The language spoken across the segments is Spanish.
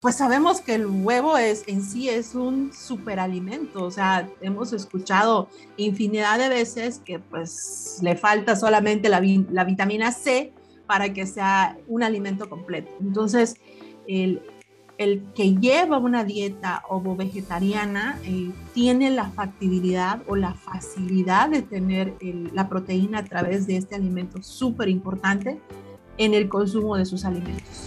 pues sabemos que el huevo es en sí es un superalimento, o sea, hemos escuchado infinidad de veces que pues le falta solamente la, vitamina C para que sea un alimento completo. Entonces, el, el que lleva una dieta ovo-vegetariana eh, tiene la factibilidad o la facilidad de tener la proteína a través de este alimento súper importante en el consumo de sus alimentos.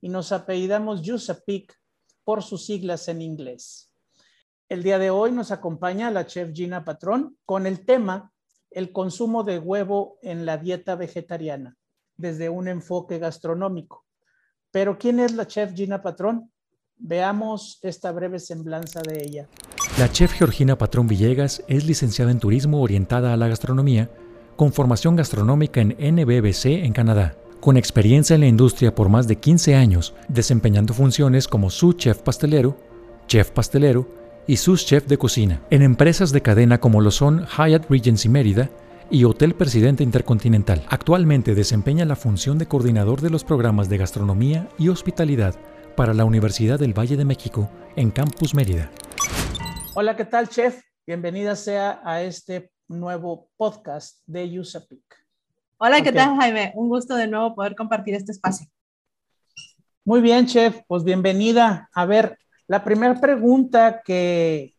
y nos apellidamos Yusapic por sus siglas en inglés. El día de hoy nos acompaña la chef Gina Patrón con el tema el consumo de huevo en la dieta vegetariana desde un enfoque gastronómico. Pero ¿quién es la chef Gina Patrón? Veamos esta breve semblanza de ella. La chef Georgina Patrón Villegas es licenciada en turismo orientada a la gastronomía, con formación gastronómica en NBBC en Canadá con experiencia en la industria por más de 15 años, desempeñando funciones como su chef pastelero, chef pastelero y sus chef de cocina, en empresas de cadena como lo son Hyatt Regency Mérida y Hotel Presidente Intercontinental. Actualmente desempeña la función de coordinador de los programas de gastronomía y hospitalidad para la Universidad del Valle de México en Campus Mérida. Hola, ¿qué tal, chef? Bienvenida sea a este nuevo podcast de USAPIC. Hola, ¿qué tal, Jaime? Un gusto de nuevo poder compartir este espacio. Muy bien, chef, pues bienvenida. A ver, la primera pregunta que,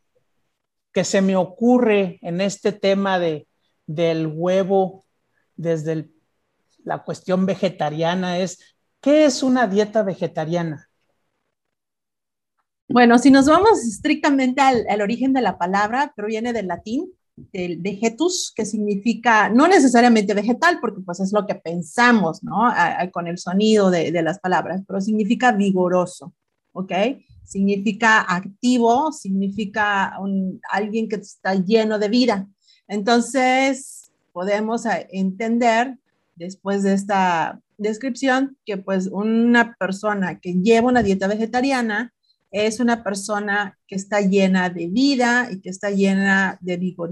que se me ocurre en este tema de, del huevo desde la cuestión vegetariana es, ¿qué es una dieta vegetariana? Bueno, si nos vamos estrictamente al, al origen de la palabra, proviene del latín del vegetus, que significa no necesariamente vegetal, porque pues es lo que pensamos, ¿no? con el sonido de, las palabras, pero significa vigoroso, ¿ok? Significa activo, significa alguien que está lleno de vida. Entonces, podemos eh, entender después de esta descripción que pues una persona que lleva una dieta vegetariana es una persona que está llena de vida y que está llena de vigor,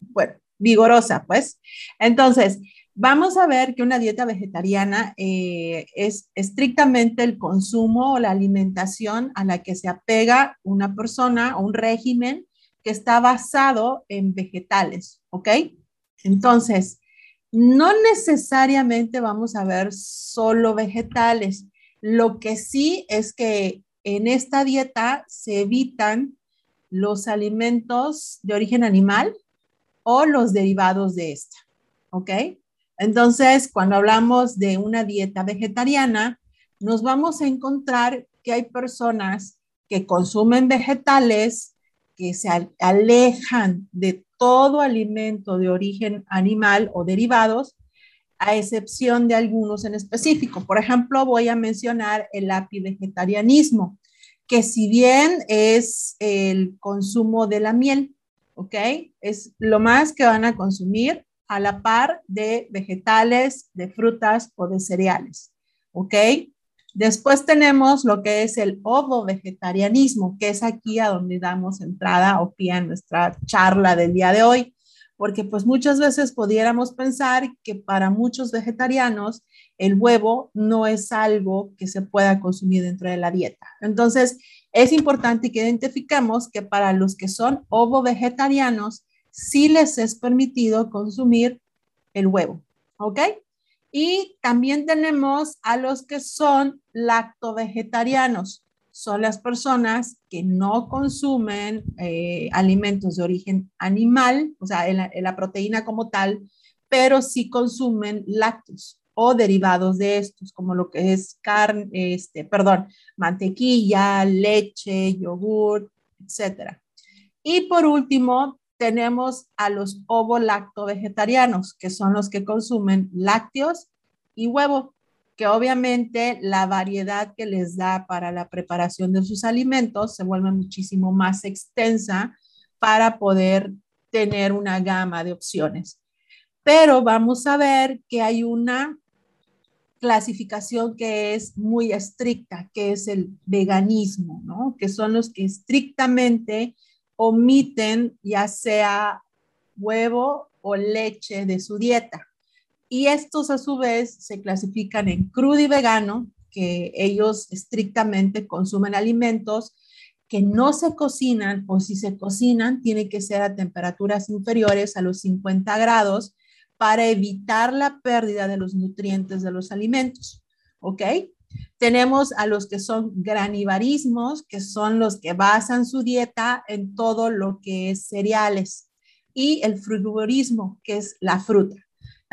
bueno, vigorosa, pues. Entonces, vamos a ver que una dieta vegetariana eh, es estrictamente el consumo o la alimentación a la que se apega una persona o un régimen que está basado en vegetales, ¿ok? Entonces, no necesariamente vamos a ver solo vegetales. Lo que sí es que en esta dieta se evitan los alimentos de origen animal o los derivados de esta. ¿Ok? Entonces, cuando hablamos de una dieta vegetariana, nos vamos a encontrar que hay personas que consumen vegetales, que se alejan de todo alimento de origen animal o derivados a excepción de algunos en específico. Por ejemplo, voy a mencionar el apivegetarianismo, que si bien es el consumo de la miel, ¿ok? Es lo más que van a consumir a la par de vegetales, de frutas o de cereales, ¿ok? Después tenemos lo que es el ovo-vegetarianismo, que es aquí a donde damos entrada o pie a nuestra charla del día de hoy porque pues muchas veces pudiéramos pensar que para muchos vegetarianos el huevo no es algo que se pueda consumir dentro de la dieta. Entonces, es importante que identifiquemos que para los que son ovo-vegetarianos, sí les es permitido consumir el huevo, ¿ok? Y también tenemos a los que son lacto-vegetarianos son las personas que no consumen eh, alimentos de origen animal, o sea, en la, proteína como tal, pero sí consumen lácteos o derivados de estos, como lo que es carne, este, perdón, mantequilla, leche, yogur, etc. Y por último, tenemos a los ovo-lacto vegetarianos, que son los que consumen lácteos y huevo. Que obviamente la variedad que les da para la preparación de sus alimentos se vuelve muchísimo más extensa para poder tener una gama de opciones. Pero vamos a ver que hay una clasificación que es muy estricta, que es el veganismo, ¿no? Que son los que estrictamente omiten ya sea huevo o leche de su dieta. Y estos a su vez se clasifican en crudo y vegano, que ellos estrictamente consumen alimentos que no se cocinan o si se cocinan tiene que ser a temperaturas inferiores a los 50 grados para evitar la pérdida de los nutrientes de los alimentos. ¿Ok? Tenemos a los que son granivarismos, que son los que basan su dieta en todo lo que es cereales, y el frugvorismo, que es la fruta.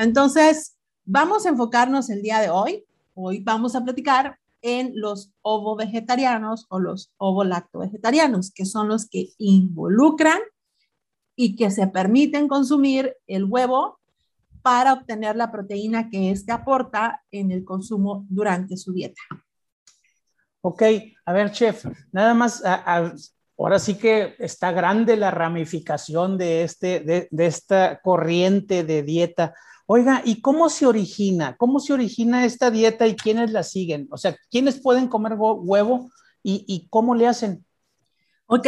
Entonces, vamos a enfocarnos el día de hoy. Hoy vamos a platicar en los ovo-vegetarianos o los ovo-lacto-vegetarianos, que son los que involucran y que se permiten consumir el huevo para obtener la proteína que éste aporta en el consumo durante su dieta. Ok, a ver, chef, nada más, ahora sí que está grande la ramificación de, este, de esta corriente de dieta. Oiga, ¿y cómo se origina? ¿Cómo se origina esta dieta y quiénes la siguen? O sea, ¿quiénes pueden comer huevo y, cómo le hacen? Ok,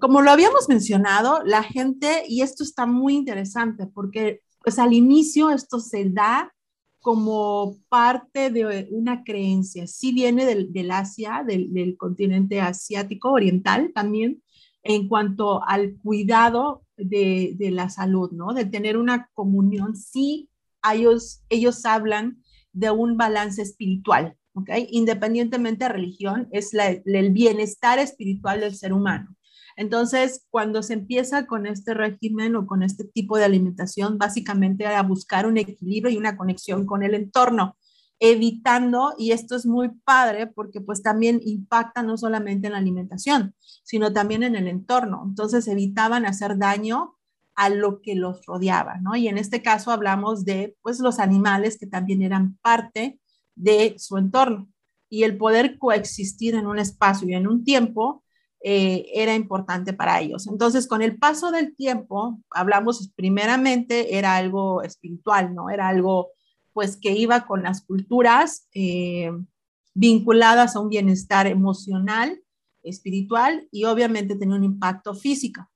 como lo habíamos mencionado, la gente, y esto está muy interesante porque pues al inicio esto se da como parte de una creencia, sí viene del, Asia, del, continente asiático oriental también, en cuanto al cuidado de, la salud, ¿no? De tener una comunión, sí, ellos, ellos hablan de un balance espiritual, ¿ok? Independientemente de religión, es el bienestar espiritual del ser humano. Entonces, cuando se empieza con este régimen o con este tipo de alimentación, básicamente era buscar un equilibrio y una conexión con el entorno, evitando, y esto es muy padre porque pues también impacta no solamente en la alimentación, sino también en el entorno. Entonces, evitaban hacer daño a lo que los rodeaba, ¿no? Y en este caso hablamos de pues los animales que también eran parte de su entorno y el poder coexistir en un espacio y en un tiempo eh, era importante para ellos. Entonces, con el paso del tiempo, hablamos primeramente, era algo espiritual, ¿no? Era algo, pues, que iba con las culturas eh, vinculadas a un bienestar emocional, espiritual y obviamente tenía un impacto físico.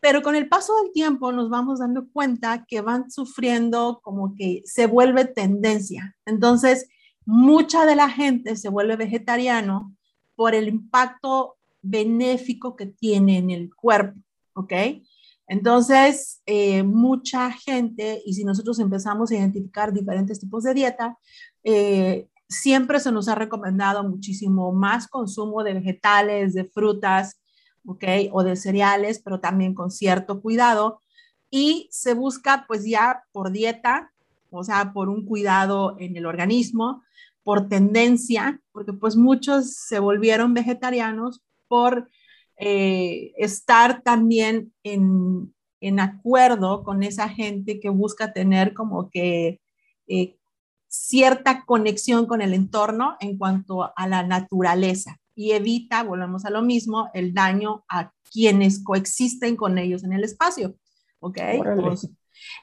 Pero con el paso del tiempo nos vamos dando cuenta que van sufriendo como que se vuelve tendencia. Entonces, mucha de la gente se vuelve vegetariano por el impacto benéfico que tiene en el cuerpo, ¿ok? Entonces, eh, mucha gente, y si nosotros empezamos a identificar diferentes tipos de dieta, eh, siempre se nos ha recomendado muchísimo más consumo de vegetales, de frutas, ¿ok? O de cereales, pero también con cierto cuidado. Y se busca pues ya por dieta, o sea, por un cuidado en el organismo, por tendencia, porque pues muchos se volvieron vegetarianos por eh, estar también en, en, acuerdo con esa gente que busca tener como que eh, cierta conexión con el entorno en cuanto a la naturaleza y evita, volvemos a lo mismo, el daño a quienes coexisten con ellos en el espacio. ¿Ok?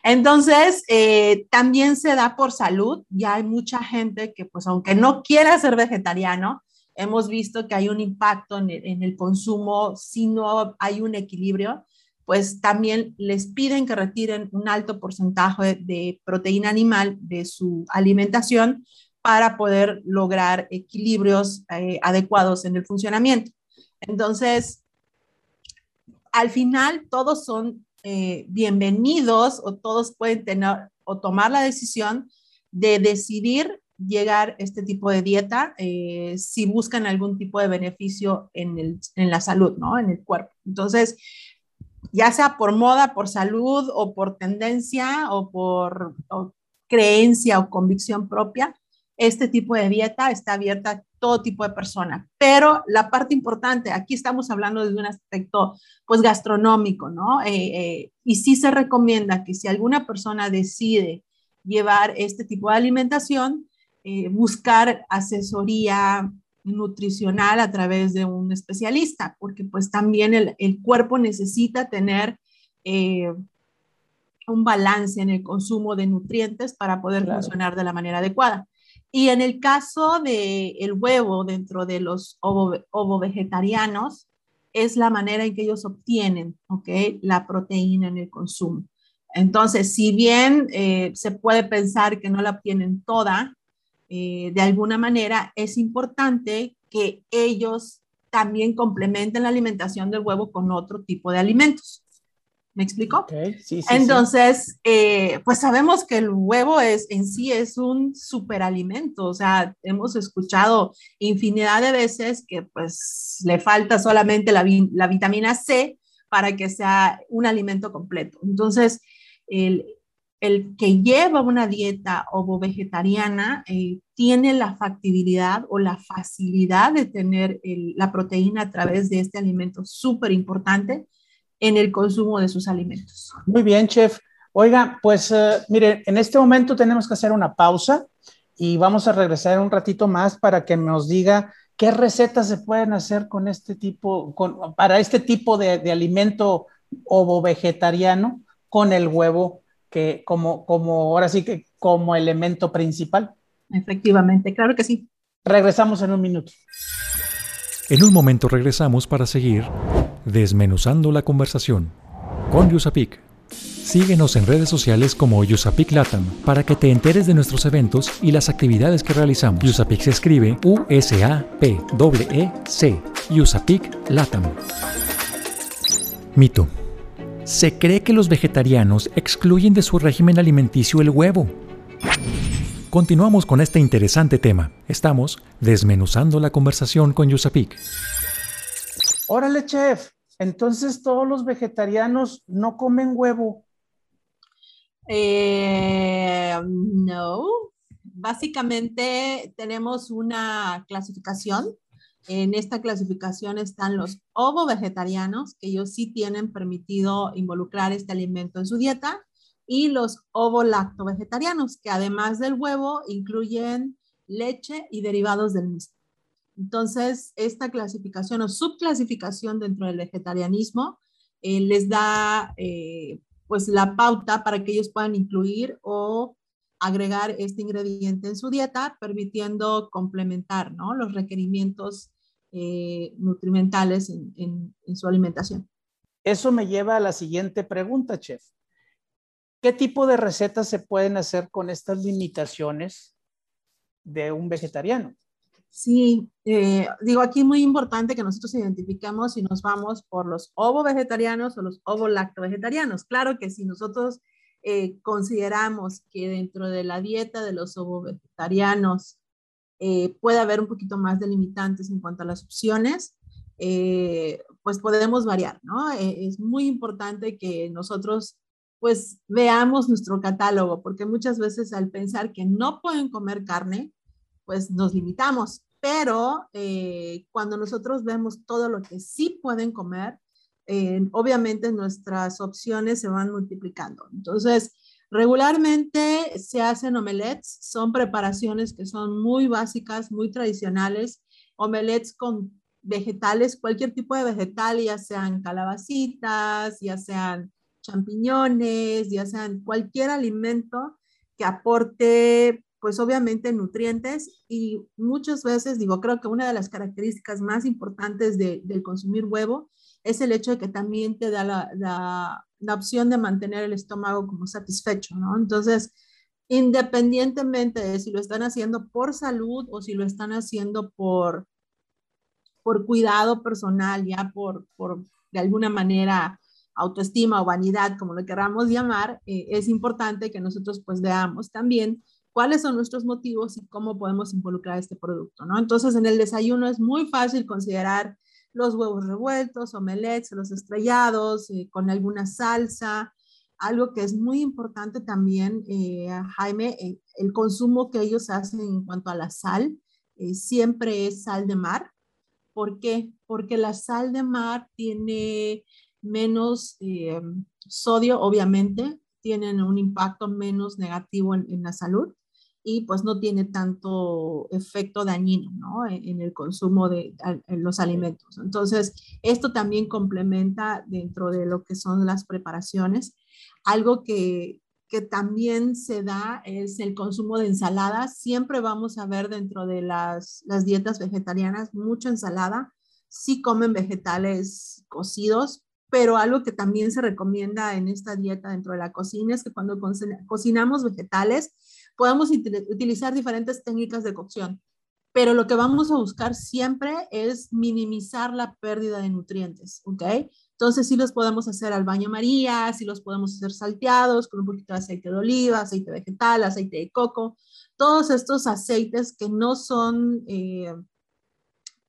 Entonces, eh, también se da por salud. Ya hay mucha gente que, pues, aunque no quiera ser vegetariano, hemos visto que hay un impacto en el, consumo si no hay un equilibrio, pues también les piden que retiren un alto porcentaje de proteína animal de su alimentación para poder lograr equilibrios eh, adecuados en el funcionamiento. Entonces, al final todos son eh, bienvenidos o todos pueden tener o tomar la decisión de decidir llegar este tipo de dieta eh, si buscan algún tipo de beneficio en, el, en, la salud, ¿no? En el cuerpo. Entonces, ya sea por moda, por salud o por tendencia o por creencia o convicción propia, este tipo de dieta está abierta a todo tipo de persona. Pero la parte importante, aquí estamos hablando de un aspecto pues gastronómico, ¿no? Eh, eh, y sí se recomienda que si alguna persona decide llevar este tipo de alimentación, eh, buscar asesoría nutricional a través de un especialista, porque pues también el, cuerpo necesita tener eh, un balance en el consumo de nutrientes para poder funcionar de la manera adecuada. Y en el caso del el huevo dentro de los ovo, vegetarianos, es la manera en que ellos obtienen ¿okay? la proteína en el consumo. Entonces, si bien eh, se puede pensar que no la obtienen toda, eh, de alguna manera es importante que ellos también complementen la alimentación del huevo con otro tipo de alimentos. ¿Me explico? Sí, sí, Entonces, eh, pues sabemos que el huevo es en sí es un superalimento, o sea, hemos escuchado infinidad de veces que pues le falta solamente la, la vitamina C para que sea un alimento completo. Entonces, el, el que lleva una dieta ovo-vegetariana eh, tiene la factibilidad o la facilidad de tener la proteína a través de este alimento súper importante en el consumo de sus alimentos. Muy bien, chef. Oiga, pues uh, mire, en este momento tenemos que hacer una pausa y vamos a regresar un ratito más para que nos diga qué recetas se pueden hacer con este tipo, con, para este tipo de, de alimento ovo-vegetariano con el huevo que como, como ahora sí que como elemento principal. Efectivamente, claro que sí. Regresamos en un minuto. En un momento regresamos para seguir desmenuzando la conversación con Yusapik. Síguenos en redes sociales como Yusapik Latam para que te enteres de nuestros eventos y las actividades que realizamos. Yusapik se escribe U-S-A-P-E-C. Yusapik Latam. Mito. Se cree que los vegetarianos excluyen de su régimen alimenticio el huevo. Continuamos con este interesante tema. Estamos desmenuzando la conversación con Yusapik. Órale, chef. Entonces todos los vegetarianos no comen huevo. Eh, no. Básicamente tenemos una clasificación en esta clasificación están los ovo-vegetarianos, que ellos sí tienen permitido involucrar este alimento en su dieta, y los ovo-lacto-vegetarianos, que además del huevo incluyen leche y derivados del mismo. Entonces, esta clasificación o subclasificación dentro del vegetarianismo eh, les da eh, pues la pauta para que ellos puedan incluir o agregar este ingrediente en su dieta, permitiendo complementar ¿no? los requerimientos eh, nutrimentales en, su alimentación. Eso me lleva a la siguiente pregunta, chef. ¿Qué tipo de recetas se pueden hacer con estas limitaciones de un vegetariano? Sí, eh, digo aquí muy importante que nosotros identifiquemos si nos vamos por los ovo vegetarianos o los ovo lacto vegetarianos. Claro que si nosotros eh, consideramos que dentro de la dieta de los ovo vegetarianos eh, puede haber un poquito más de limitantes en cuanto a las opciones, eh, pues podemos variar, ¿no? Eh, es muy importante que nosotros pues veamos nuestro catálogo, porque muchas veces al pensar que no pueden comer carne, pues nos limitamos, pero cuando nosotros vemos todo lo que sí pueden comer, obviamente nuestras opciones se van multiplicando. Entonces, Regularmente se hacen omelets, son preparaciones que son muy básicas, muy tradicionales, omelets con vegetales, cualquier tipo de vegetal, ya sean calabacitas, ya sean champiñones, ya sean cualquier alimento que aporte, pues obviamente nutrientes y muchas veces, digo, creo que una de las características más importantes de, del consumir huevo es el hecho de que también te da la, la opción de mantener el estómago como satisfecho, ¿no? Entonces, independientemente de si lo están haciendo por salud o si lo están haciendo por, por cuidado personal, ya por, por de alguna manera autoestima o vanidad, como lo queramos llamar, eh, es importante que nosotros pues veamos también cuáles son nuestros motivos y cómo podemos involucrar este producto, ¿no? Entonces, en el desayuno es muy fácil considerar los huevos revueltos, omelets, los estrellados, eh, con alguna salsa. Algo que es muy importante también, eh, Jaime, eh, el consumo que ellos hacen en cuanto a la sal, siempre es sal de mar. ¿Por qué? Porque la sal de mar tiene menos sodio, obviamente, tienen un impacto menos negativo en, en la salud. Y pues no tiene tanto efecto dañino ¿no? en, el consumo de los alimentos. Entonces, esto también complementa dentro de lo que son las preparaciones. Algo que, que también se da es el consumo de ensaladas. Siempre vamos a ver dentro de las, las dietas vegetarianas mucha ensalada. Sí comen vegetales cocidos, pero algo que también se recomienda en esta dieta dentro de la cocina es que cuando cocinamos vegetales, podemos utilizar diferentes técnicas de cocción, pero lo que vamos a buscar siempre es minimizar la pérdida de nutrientes, ¿ok? Entonces sí los podemos hacer al baño María, sí los podemos hacer salteados con un poquito de aceite de oliva, aceite vegetal, aceite de coco, todos estos aceites que no son, eh,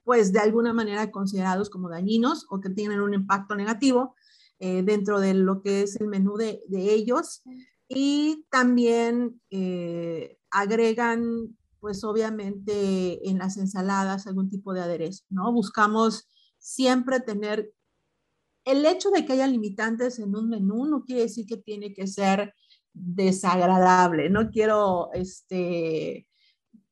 pues de alguna manera considerados como dañinos o que tienen un impacto negativo eh, dentro de lo que es el menú de, de ellos y también eh, agregan, pues obviamente en las ensaladas algún tipo de aderezo, ¿no? Buscamos siempre tener, el hecho de que haya limitantes en un menú no quiere decir que tiene que ser desagradable, no quiero, este,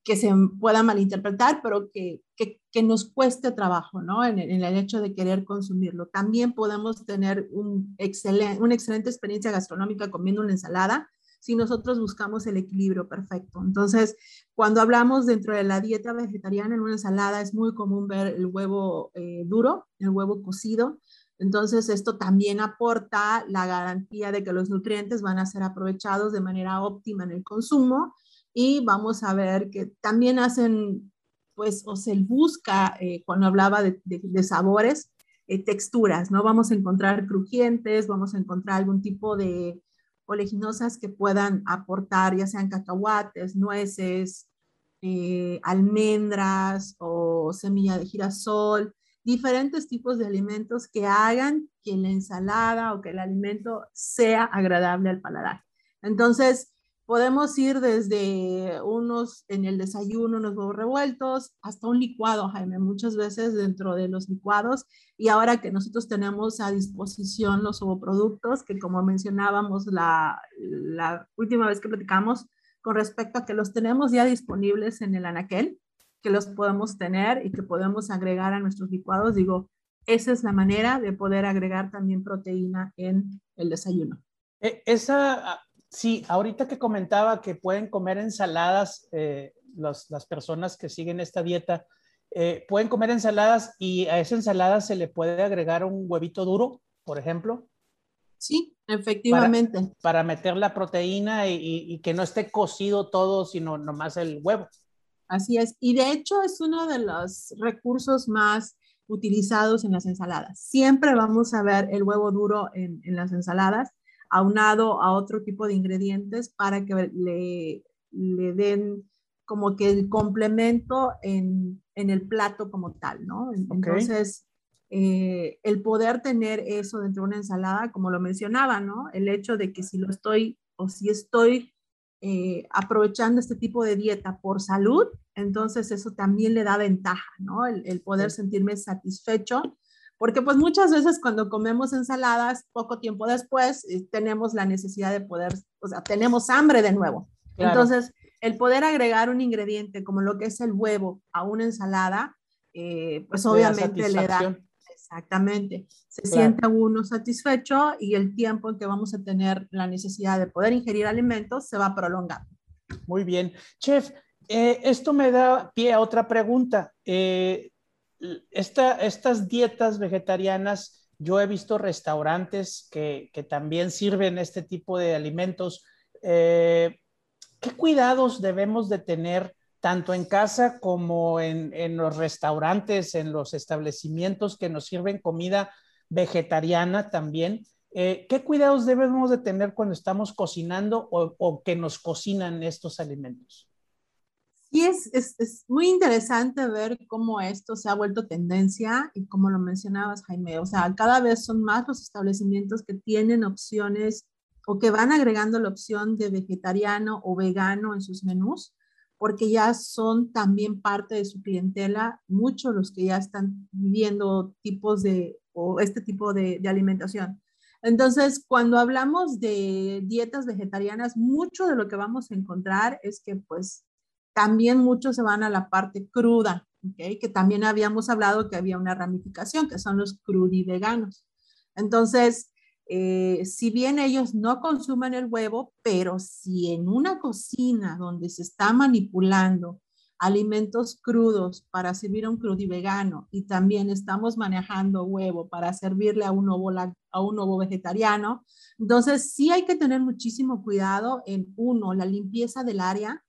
que se pueda malinterpretar, pero que, que, que nos cueste trabajo, ¿no? En, el hecho de querer consumirlo. También podemos tener un excelente, una excelente experiencia gastronómica comiendo una ensalada si nosotros buscamos el equilibrio perfecto. Entonces, cuando hablamos dentro de la dieta vegetariana en una ensalada, es muy común ver el huevo eh, duro, el huevo cocido. Entonces, esto también aporta la garantía de que los nutrientes van a ser aprovechados de manera óptima en el consumo y vamos a ver que también hacen, pues, o se busca, eh, cuando hablaba de, sabores, eh, texturas, ¿no? Vamos a encontrar crujientes, vamos a encontrar algún tipo de oleaginosas que puedan aportar, ya sean cacahuates, nueces, eh, almendras o semilla de girasol, diferentes tipos de alimentos que hagan que la ensalada o que el alimento sea agradable al paladar. Entonces, Podemos ir desde unos en el desayuno, unos huevos revueltos, hasta un licuado, Jaime, muchas veces dentro de los licuados. Y ahora que nosotros tenemos a disposición los ovoproductos, que como mencionábamos la, la última vez que platicamos, con respecto a que los tenemos ya disponibles en el anaquel, que los podemos tener y que podemos agregar a nuestros licuados, digo, esa es la manera de poder agregar también proteína en el desayuno. E, esa Sí, ahorita que comentaba que pueden comer ensaladas, eh, las personas que siguen esta dieta, eh, pueden comer ensaladas y a esa ensalada se le puede agregar un huevito duro, por ejemplo. Sí, efectivamente. Para, meter la proteína y, y, que no esté cocido todo, sino nomás el huevo. Así es. Y de hecho es uno de los recursos más utilizados en las ensaladas. Siempre vamos a ver el huevo duro en, en las ensaladas aunado a otro tipo de ingredientes para que le, le den como que el complemento en, en, el plato como tal, ¿no? Entonces, eh, el poder tener eso dentro de una ensalada, como lo mencionaba, ¿no? El hecho de que si lo estoy o si estoy eh, aprovechando este tipo de dieta por salud, entonces eso también le da ventaja, ¿no? El, el poder sentirme satisfecho porque pues muchas veces cuando comemos ensaladas, poco tiempo después eh, tenemos la necesidad de poder, o sea, tenemos hambre de nuevo. Entonces, el poder agregar un ingrediente como lo que es el huevo a una ensalada, eh, pues obviamente le da... Exactamente. Se siente uno satisfecho y el tiempo en que vamos a tener la necesidad de poder ingerir alimentos se va a prolongar. Muy bien. Chef, eh, esto me da pie a otra pregunta. Eh, estas dietas vegetarianas, yo he visto restaurantes que, también sirven este tipo de alimentos. Eh, ¿Qué cuidados debemos de tener tanto en casa como en, los restaurantes, en los establecimientos que nos sirven comida vegetariana también? Eh, ¿Qué cuidados debemos de tener cuando estamos cocinando o que nos cocinan estos alimentos? Y es, es, es, muy interesante ver cómo esto se ha vuelto tendencia y como lo mencionabas, Jaime, o sea, cada vez son más los establecimientos que tienen opciones o que van agregando la opción de vegetariano o vegano en sus menús, porque ya son también parte de su clientela, muchos los que ya están viviendo tipos de, o este tipo de, de alimentación. Entonces, cuando hablamos de dietas vegetarianas, mucho de lo que vamos a encontrar es que pues también muchos se van a la parte cruda, ¿okay? que también habíamos hablado que había una ramificación, que son los crudiveganos. Entonces, eh, si bien ellos no consumen el huevo, pero si en una cocina donde se está manipulando alimentos crudos para servir a un crudivegano y también estamos manejando huevo para servirle a un ovo, a un ovo vegetariano, entonces sí hay que tener muchísimo cuidado en uno, la limpieza del área.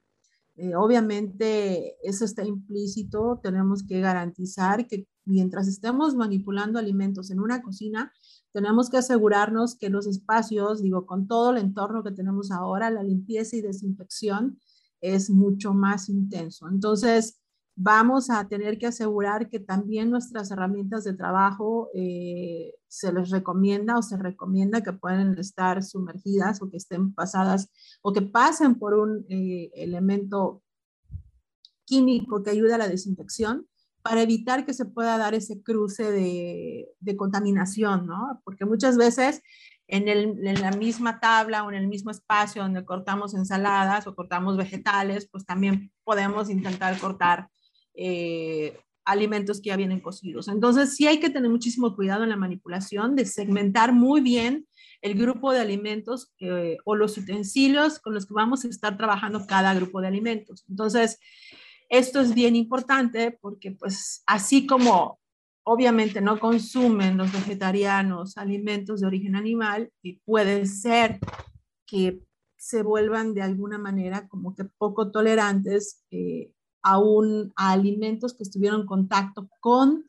Eh, obviamente eso está implícito, tenemos que garantizar que mientras estemos manipulando alimentos en una cocina, tenemos que asegurarnos que los espacios, digo, con todo el entorno que tenemos ahora, la limpieza y desinfección es mucho más intenso. Entonces, vamos a tener que asegurar que también nuestras herramientas de trabajo eh, se les recomienda o se recomienda que pueden estar sumergidas o que estén pasadas o que pasen por un eh, elemento químico que ayude a la desinfección para evitar que se pueda dar ese cruce de, de contaminación, ¿no? Porque muchas veces en, el, en, la misma tabla o en el mismo espacio donde cortamos ensaladas o cortamos vegetales, pues también podemos intentar cortar eh, alimentos que ya vienen cocidos. Entonces, sí hay que tener muchísimo cuidado en la manipulación de segmentar muy bien el grupo de alimentos o los utensilios con los que vamos a estar trabajando cada grupo de alimentos. Entonces, esto es bien importante porque pues así como obviamente no consumen los vegetarianos alimentos de origen animal, y puede ser que se vuelvan de alguna manera como que poco tolerantes eh, a, alimentos que estuvieron en contacto con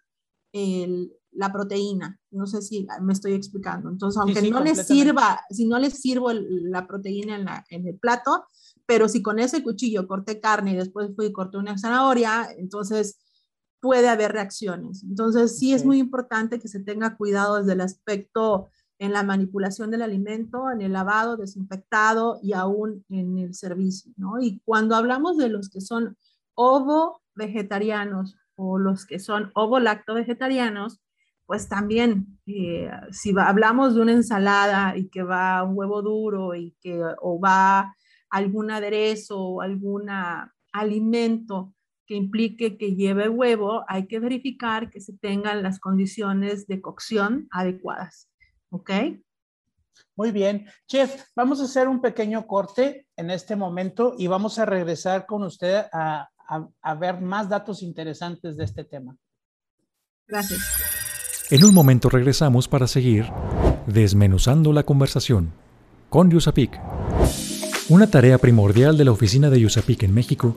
la proteína. No sé si me estoy explicando. Entonces, aunque no les sirva, si no les sirvo la proteína en, en el plato, pero si con ese cuchillo corté carne y después fui y corté una zanahoria, entonces puede haber reacciones. Entonces, sí es muy importante que se tenga cuidado desde el aspecto en la manipulación del alimento, en el lavado, desinfectado y aún en el servicio, ¿no? Y cuando hablamos de los que son ovo vegetarianos o los que son ovo lacto vegetarianos, pues también eh, si hablamos de una ensalada y que va un huevo duro y que o va algún aderezo o algún alimento que implique que lleve huevo, hay que verificar que se tengan las condiciones de cocción adecuadas. ¿Ok? Muy bien. Chef, vamos a hacer un pequeño corte en este momento y vamos a regresar con usted a, a ver más datos interesantes de este tema. Gracias. En un momento regresamos para seguir desmenuzando la conversación con Yusapik. Una tarea primordial de la oficina de USAPIC en México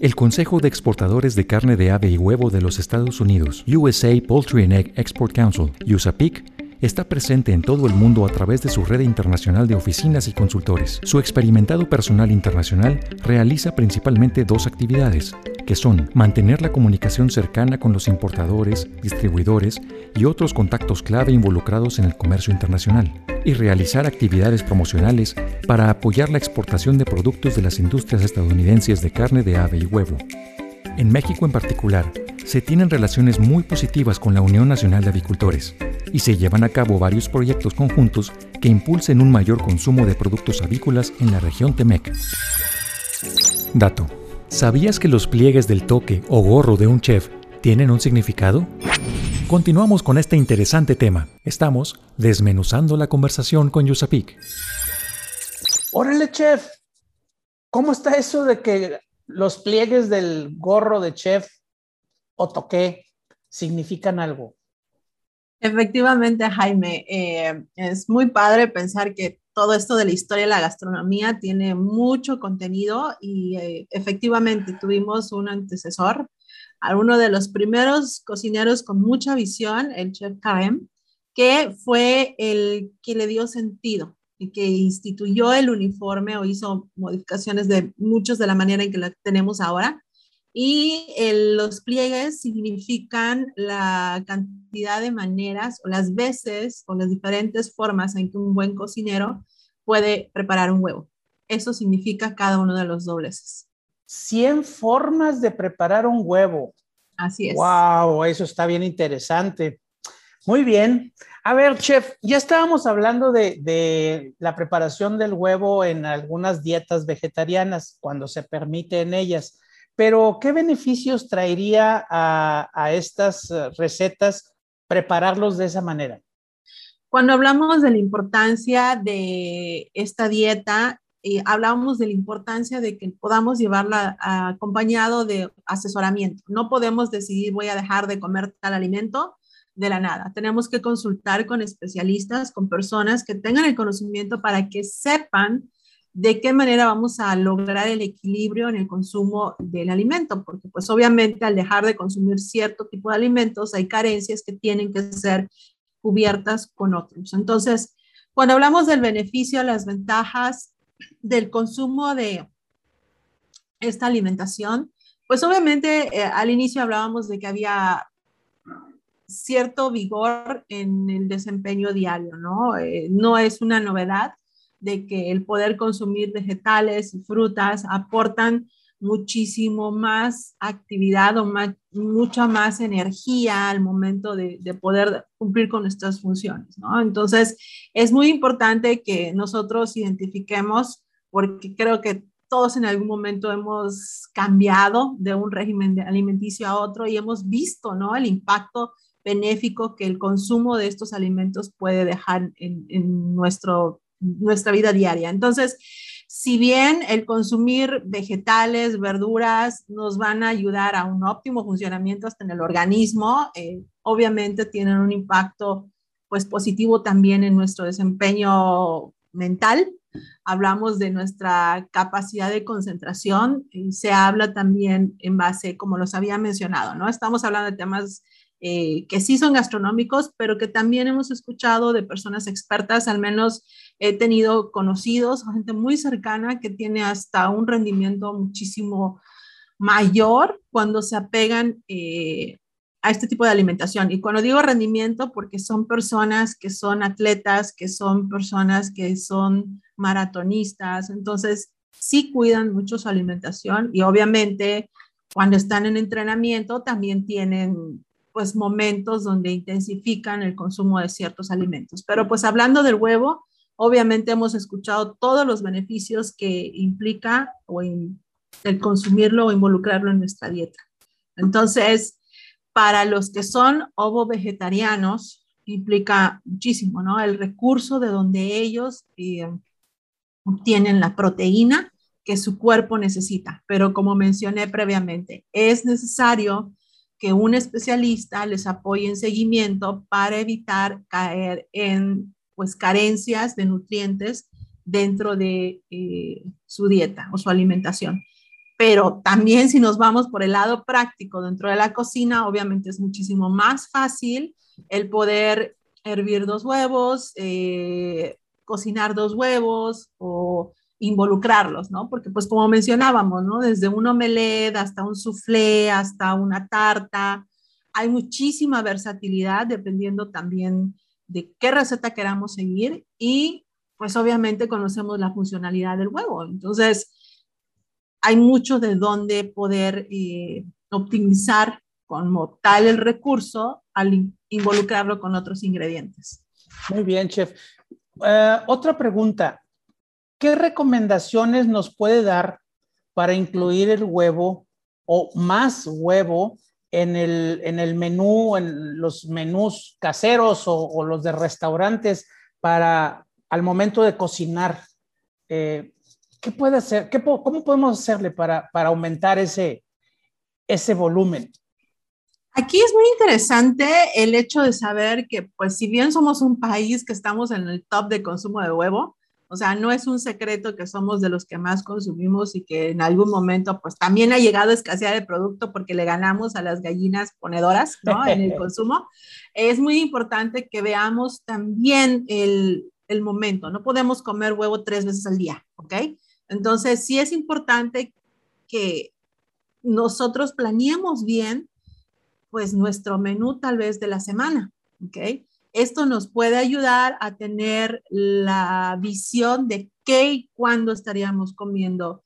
El Consejo de Exportadores de Carne de Ave y Huevo de los Estados Unidos, USA Poultry and Egg Export Council, USAPIC, está presente en todo el mundo a través de su red internacional de oficinas y consultores. Su experimentado personal internacional realiza principalmente dos actividades, que son mantener la comunicación cercana con los importadores, distribuidores y otros contactos clave involucrados en el comercio internacional, y realizar actividades promocionales para apoyar la exportación de productos de las industrias estadounidenses de carne de ave y huevo. En México en particular, se tienen relaciones muy positivas con la Unión Nacional de Avicultores y se llevan a cabo varios proyectos conjuntos que impulsen un mayor consumo de productos avícolas en la región Temec. Dato. ¿Sabías que los pliegues del toque o gorro de un chef tienen un significado? Continuamos con este interesante tema. Estamos desmenuzando la conversación con Yusapik. Órale, chef. ¿Cómo está eso de que los pliegues del gorro de chef o toque significan algo? Efectivamente, Jaime, eh, es muy padre pensar que todo esto de la historia de la gastronomía tiene mucho contenido y eh, efectivamente tuvimos un antecesor a uno de los primeros cocineros con mucha visión, el chef Karem, que fue el que le dio sentido que instituyó el uniforme o hizo modificaciones de muchos de la manera en que la tenemos ahora. Y los pliegues significan la cantidad de maneras o las veces o las diferentes formas en que un buen cocinero puede preparar un huevo. Eso significa cada uno de los dobleces. 100 formas de preparar un huevo. Así es. Wow, eso está bien interesante. Muy bien. A ver, chef, ya estábamos hablando de, la preparación del huevo en algunas dietas vegetarianas, cuando se permite en ellas, pero ¿qué beneficios traería a, estas recetas prepararlos de esa manera? Cuando hablamos de la importancia de esta dieta, eh, hablábamos de la importancia de que podamos llevarla acompañado de asesoramiento. No podemos decidir voy a dejar de comer tal alimento de la nada. Tenemos que consultar con especialistas, con personas que tengan el conocimiento para que sepan de qué manera vamos a lograr el equilibrio en el consumo del alimento, porque pues obviamente al dejar de consumir cierto tipo de alimentos hay carencias que tienen que ser cubiertas con otros. Entonces, cuando hablamos del beneficio, las ventajas del consumo de esta alimentación, pues obviamente eh, al inicio hablábamos de que había cierto vigor en el desempeño diario, ¿no? Eh, no es una novedad de que el poder consumir vegetales y frutas aportan muchísimo más actividad o mucha más energía al momento de, de, poder cumplir con nuestras funciones, ¿no? Entonces, es muy importante que nosotros identifiquemos, porque creo que todos en algún momento hemos cambiado de un régimen alimenticio a otro y hemos visto, ¿no? El impacto benéfico que el consumo de estos alimentos puede dejar en, nuestro, nuestra vida diaria. Entonces, si bien el consumir vegetales, verduras nos van a ayudar a un óptimo funcionamiento hasta en el organismo, eh, obviamente tienen un impacto pues positivo también en nuestro desempeño mental. Hablamos de nuestra capacidad de concentración y se habla también en base, como los había mencionado, ¿no? Estamos hablando de temas eh, que sí son gastronómicos, pero que también hemos escuchado de personas expertas, al menos he tenido conocidos, gente muy cercana que tiene hasta un rendimiento muchísimo mayor cuando se apegan eh, a este tipo de alimentación. Y cuando digo rendimiento, porque son personas que son atletas, que son personas que son maratonistas, entonces sí cuidan mucho su alimentación y obviamente cuando están en entrenamiento también tienen pues momentos donde intensifican el consumo de ciertos alimentos. Pero pues hablando del huevo, obviamente hemos escuchado todos los beneficios que implica o el consumirlo o involucrarlo en nuestra dieta. Entonces, para los que son ovo vegetarianos, implica muchísimo, ¿no? El recurso de donde ellos eh, obtienen la proteína que su cuerpo necesita. Pero como mencioné previamente, es necesario que un especialista les apoye en seguimiento para evitar caer en pues carencias de nutrientes dentro de eh, su dieta o su alimentación. Pero también si nos vamos por el lado práctico dentro de la cocina, obviamente es muchísimo más fácil el poder hervir dos huevos, eh, cocinar dos huevos o involucrarlos, ¿no? Porque pues como mencionábamos, ¿no? Desde un omelette hasta un soufflé, hasta una tarta, hay muchísima versatilidad dependiendo también de qué receta queramos seguir y pues obviamente conocemos la funcionalidad del huevo. Entonces, hay mucho de dónde poder eh, optimizar como tal el recurso al involucrarlo con otros ingredientes. Muy bien, chef. Eh, otra pregunta. ¿Qué recomendaciones nos puede dar para incluir el huevo o más huevo en el, en el menú, en los menús caseros o, los de restaurantes para al momento de cocinar? Eh, ¿Qué puede hacer? Qué, ¿Cómo podemos hacerle para, para aumentar ese, ese volumen? Aquí es muy interesante el hecho de saber que, pues, si bien somos un país que estamos en el top de consumo de huevo, o sea, no es un secreto que somos de los que más consumimos y que en algún momento pues también ha llegado a escasear el producto porque le ganamos a las gallinas ponedoras, ¿no? En el consumo. Es muy importante que veamos también el, el momento, no podemos comer huevo tres veces al día, ¿ok? Entonces, sí es importante que nosotros planeemos bien, pues, nuestro menú tal vez de la semana, ¿ok? Esto nos puede ayudar a tener la visión de qué y cuándo estaríamos comiendo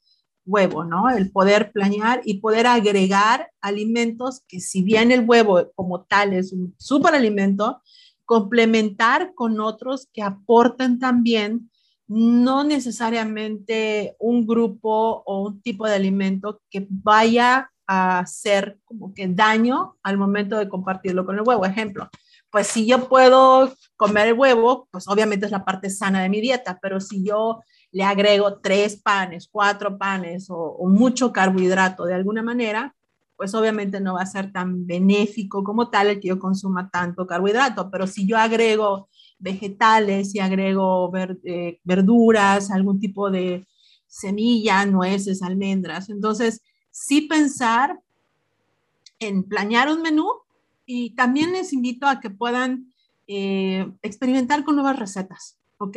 huevo, ¿no? El poder planear y poder agregar alimentos que si bien el huevo como tal es un superalimento, complementar con otros que aporten también no necesariamente un grupo o un tipo de alimento que vaya a hacer como que daño al momento de compartirlo con el huevo. Ejemplo, pues si yo puedo comer el huevo, pues obviamente es la parte sana de mi dieta, pero si yo le agrego tres panes, cuatro panes o, mucho carbohidrato de alguna manera, pues obviamente no va a ser tan benéfico como tal el que yo consuma tanto carbohidrato, pero si yo agrego vegetales y agrego eh, verduras, algún tipo de semilla, nueces, almendras, entonces sí pensar en planear un menú y también les invito a que puedan eh, experimentar con nuevas recetas, ¿ok?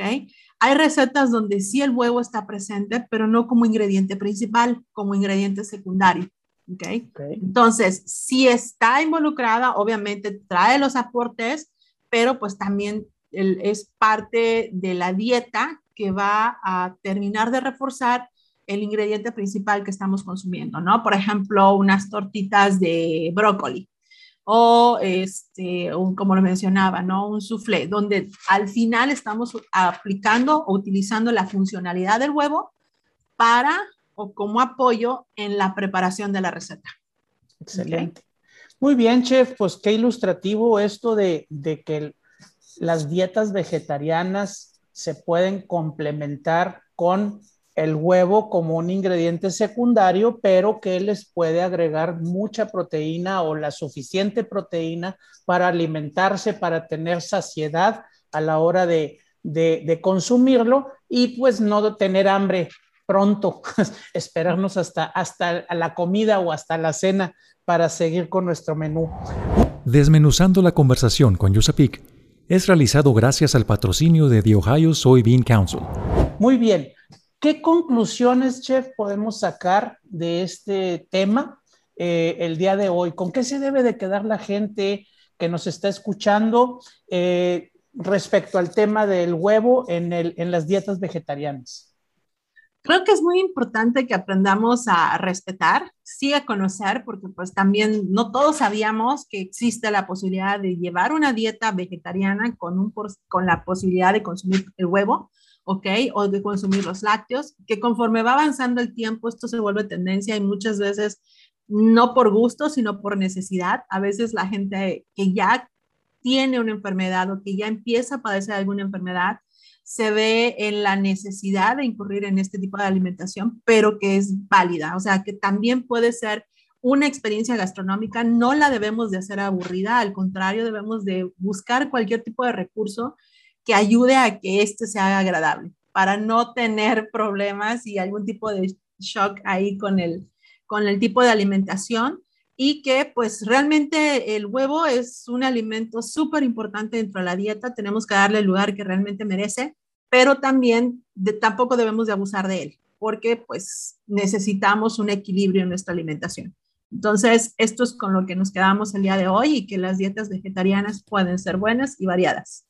Hay recetas donde sí el huevo está presente, pero no como ingrediente principal, como ingrediente secundario. Okay. Entonces, si está involucrada, obviamente trae los aportes, pero pues también es parte de la dieta que va a terminar de reforzar el ingrediente principal que estamos consumiendo, ¿no? Por ejemplo, unas tortitas de brócoli o este, un, como lo mencionaba, ¿no? un soufflé, donde al final estamos aplicando o utilizando la funcionalidad del huevo para o como apoyo en la preparación de la receta. Excelente. Muy bien, chef, pues qué ilustrativo esto de, de que las dietas vegetarianas se pueden complementar con el huevo como un ingrediente secundario, pero que les puede agregar mucha proteína o la suficiente proteína para alimentarse, para tener saciedad a la hora de, consumirlo y pues no tener hambre pronto, esperarnos hasta, hasta la comida o hasta la cena para seguir con nuestro menú. Desmenuzando la conversación con Yusapik es realizado gracias al patrocinio de The Ohio Soybean Council. Muy bien, ¿Qué conclusiones, chef, podemos sacar de este tema eh, el día de hoy? ¿Con qué se debe de quedar la gente que nos está escuchando eh, respecto al tema del huevo en, en las dietas vegetarianas? Creo que es muy importante que aprendamos a respetar, sí a conocer, porque pues también no todos sabíamos que existe la posibilidad de llevar una dieta vegetariana con, un, con la posibilidad de consumir el huevo. ¿Ok? O de consumir los lácteos, que conforme va avanzando el tiempo, esto se vuelve tendencia y muchas veces no por gusto, sino por necesidad. A veces la gente que ya tiene una enfermedad o que ya empieza a padecer alguna enfermedad, se ve en la necesidad de incurrir en este tipo de alimentación, pero que es válida, o sea, que también puede ser una experiencia gastronómica, no la debemos de hacer aburrida, al contrario, debemos de buscar cualquier tipo de recurso que ayude a que este se haga agradable, para no tener problemas y algún tipo de shock ahí con el, con el tipo de alimentación y que pues realmente el huevo es un alimento súper importante dentro de la dieta, tenemos que darle el lugar que realmente merece, pero también tampoco debemos de abusar de él, porque pues necesitamos un equilibrio en nuestra alimentación. Entonces, esto es con lo que nos quedamos el día de hoy y que las dietas vegetarianas pueden ser buenas y variadas.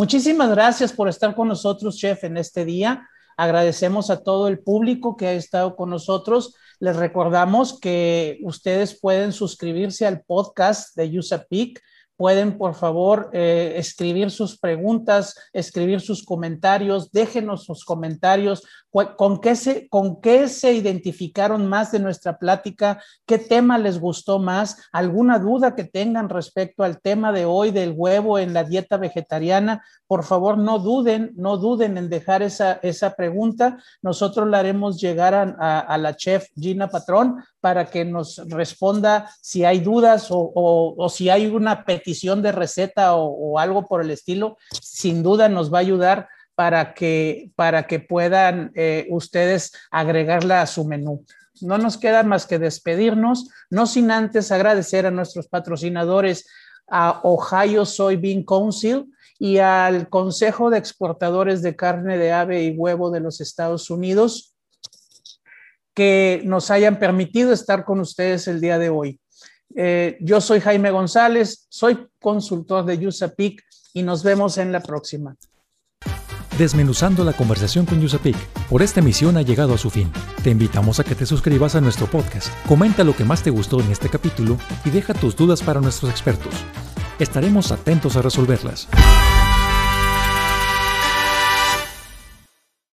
Muchísimas gracias por estar con nosotros, chef, en este día. Agradecemos a todo el público que ha estado con nosotros. Les recordamos que ustedes pueden suscribirse al podcast de USAPIC pueden por favor eh, escribir sus preguntas, escribir sus comentarios, déjenos sus comentarios, con qué, se, identificaron más de nuestra plática, qué tema les gustó más, alguna duda que tengan respecto al tema de hoy del huevo en la dieta vegetariana, por favor no duden, no duden en dejar esa, esa pregunta. Nosotros la haremos llegar a, a la chef Gina Patrón para que nos responda si hay dudas o, si hay una petición de receta o, algo por el estilo, sin duda nos va a ayudar para que, para que puedan eh, ustedes agregarla a su menú. No nos queda más que despedirnos, no sin antes agradecer a nuestros patrocinadores, a Ohio Soybean Council y al Consejo de Exportadores de Carne de Ave y Huevo de los Estados Unidos que nos hayan permitido estar con ustedes el día de hoy. Eh, yo soy Jaime González, soy consultor de USAPIC y nos vemos en la próxima. Desmenuzando la conversación con USAPIC, por esta emisión ha llegado a su fin. Te invitamos a que te suscribas a nuestro podcast, comenta lo que más te gustó en este capítulo y deja tus dudas para nuestros expertos. Estaremos atentos a resolverlas.